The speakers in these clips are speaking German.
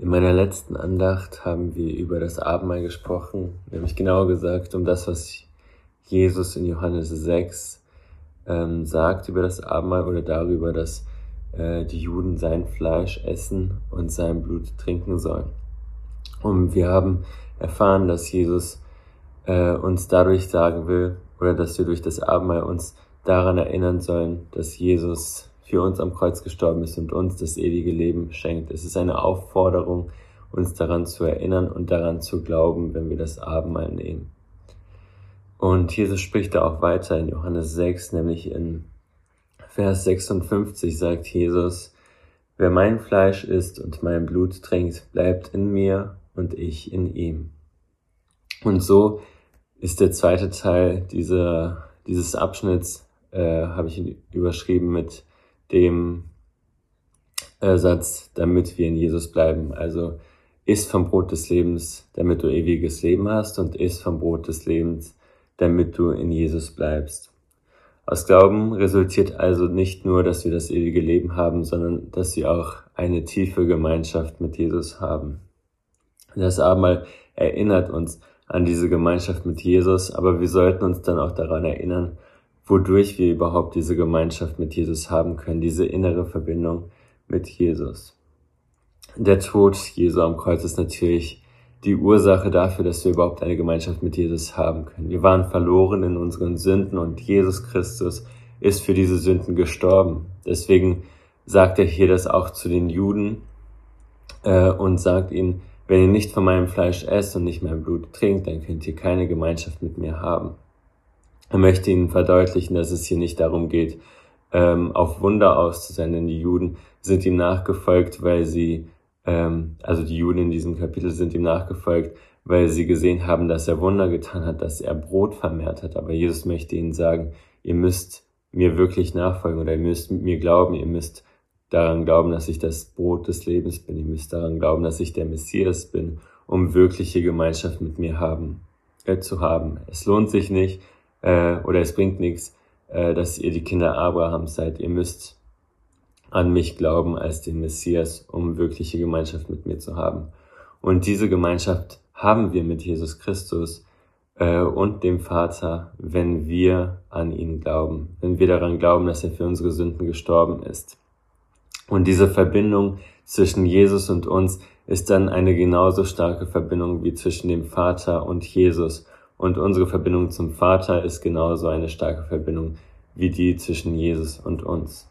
In meiner letzten Andacht haben wir über das Abendmahl gesprochen, nämlich genauer gesagt um das, was Jesus in Johannes 6 ähm, sagt über das Abendmahl oder darüber, dass äh, die Juden sein Fleisch essen und sein Blut trinken sollen. Und wir haben erfahren, dass Jesus äh, uns dadurch sagen will, oder dass wir durch das Abendmahl uns daran erinnern sollen, dass Jesus für uns am Kreuz gestorben ist und uns das ewige Leben schenkt. Es ist eine Aufforderung, uns daran zu erinnern und daran zu glauben, wenn wir das Abendmahl nehmen. Und Jesus spricht da auch weiter in Johannes 6, nämlich in Vers 56 sagt Jesus, wer mein Fleisch isst und mein Blut trinkt, bleibt in mir und ich in ihm. Und so ist der zweite Teil dieser, dieses Abschnitts, äh, habe ich überschrieben mit dem äh, Satz, damit wir in Jesus bleiben. Also isst vom Brot des Lebens, damit du ewiges Leben hast und isst vom Brot des Lebens, damit du in Jesus bleibst. Aus Glauben resultiert also nicht nur, dass wir das ewige Leben haben, sondern dass wir auch eine tiefe Gemeinschaft mit Jesus haben. Das Abendmahl erinnert uns an diese Gemeinschaft mit Jesus, aber wir sollten uns dann auch daran erinnern, wodurch wir überhaupt diese Gemeinschaft mit Jesus haben können, diese innere Verbindung mit Jesus. Der Tod Jesu am Kreuz ist natürlich die Ursache dafür, dass wir überhaupt eine Gemeinschaft mit Jesus haben können. Wir waren verloren in unseren Sünden und Jesus Christus ist für diese Sünden gestorben. Deswegen sagt er hier das auch zu den Juden äh, und sagt ihnen, wenn ihr nicht von meinem Fleisch esst und nicht mein Blut trinkt, dann könnt ihr keine Gemeinschaft mit mir haben. Er möchte ihnen verdeutlichen, dass es hier nicht darum geht, ähm, auf Wunder auszusenden. Die Juden sind ihm nachgefolgt, weil sie, ähm, also die Juden in diesem Kapitel sind ihm nachgefolgt, weil sie gesehen haben, dass er Wunder getan hat, dass er Brot vermehrt hat. Aber Jesus möchte ihnen sagen, ihr müsst mir wirklich nachfolgen oder ihr müsst mir glauben, ihr müsst daran glauben, dass ich das Brot des Lebens bin. Ihr müsst daran glauben, dass ich der Messias bin, um wirkliche Gemeinschaft mit mir haben, äh, zu haben. Es lohnt sich nicht, äh, oder es bringt nichts, äh, dass ihr die Kinder Abrahams seid. Ihr müsst an mich glauben als den Messias, um wirkliche Gemeinschaft mit mir zu haben. Und diese Gemeinschaft haben wir mit Jesus Christus äh, und dem Vater, wenn wir an ihn glauben, wenn wir daran glauben, dass er für unsere Sünden gestorben ist. Und diese Verbindung zwischen Jesus und uns ist dann eine genauso starke Verbindung wie zwischen dem Vater und Jesus. Und unsere Verbindung zum Vater ist genauso eine starke Verbindung wie die zwischen Jesus und uns.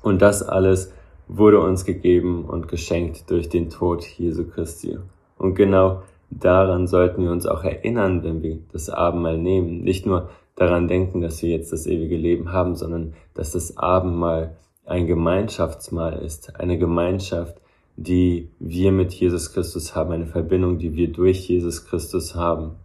Und das alles wurde uns gegeben und geschenkt durch den Tod Jesu Christi. Und genau daran sollten wir uns auch erinnern, wenn wir das Abendmahl nehmen. Nicht nur daran denken, dass wir jetzt das ewige Leben haben, sondern dass das Abendmahl ein Gemeinschaftsmahl ist, eine Gemeinschaft, die wir mit Jesus Christus haben, eine Verbindung, die wir durch Jesus Christus haben.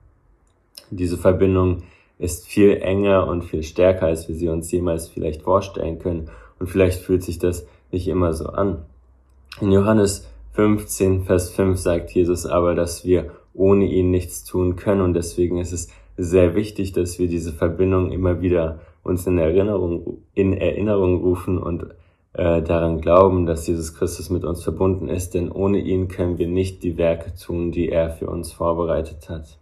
Diese Verbindung ist viel enger und viel stärker, als wir sie uns jemals vielleicht vorstellen können. Und vielleicht fühlt sich das nicht immer so an. In Johannes 15, Vers 5 sagt Jesus aber, dass wir ohne ihn nichts tun können. Und deswegen ist es sehr wichtig, dass wir diese Verbindung immer wieder uns in Erinnerung, in Erinnerung rufen und äh, daran glauben, dass Jesus Christus mit uns verbunden ist. Denn ohne ihn können wir nicht die Werke tun, die er für uns vorbereitet hat.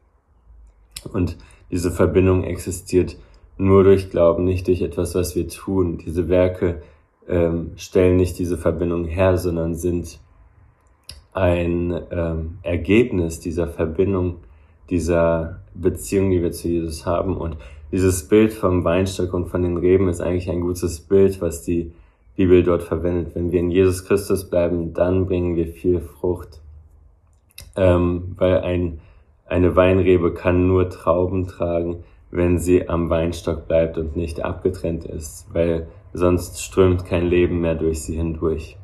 Und diese Verbindung existiert nur durch Glauben, nicht durch etwas, was wir tun. Diese Werke ähm, stellen nicht diese Verbindung her, sondern sind ein ähm, Ergebnis dieser Verbindung, dieser Beziehung, die wir zu Jesus haben. Und dieses Bild vom Weinstock und von den Reben ist eigentlich ein gutes Bild, was die Bibel dort verwendet. Wenn wir in Jesus Christus bleiben, dann bringen wir viel Frucht, ähm, weil ein eine Weinrebe kann nur Trauben tragen, wenn sie am Weinstock bleibt und nicht abgetrennt ist, weil sonst strömt kein Leben mehr durch sie hindurch.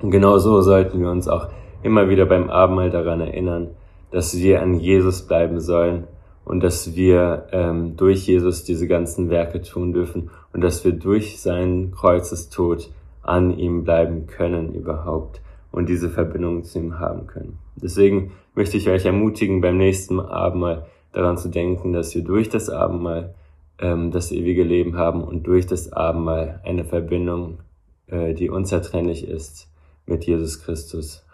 Und genau so sollten wir uns auch immer wieder beim Abendmahl daran erinnern, dass wir an Jesus bleiben sollen und dass wir ähm, durch Jesus diese ganzen Werke tun dürfen und dass wir durch seinen Kreuzestod an ihm bleiben können überhaupt und diese Verbindung zu ihm haben können. Deswegen möchte ich euch ermutigen, beim nächsten Abendmahl daran zu denken, dass wir durch das Abendmahl ähm, das ewige Leben haben und durch das Abendmahl eine Verbindung, äh, die unzertrennlich ist mit Jesus Christus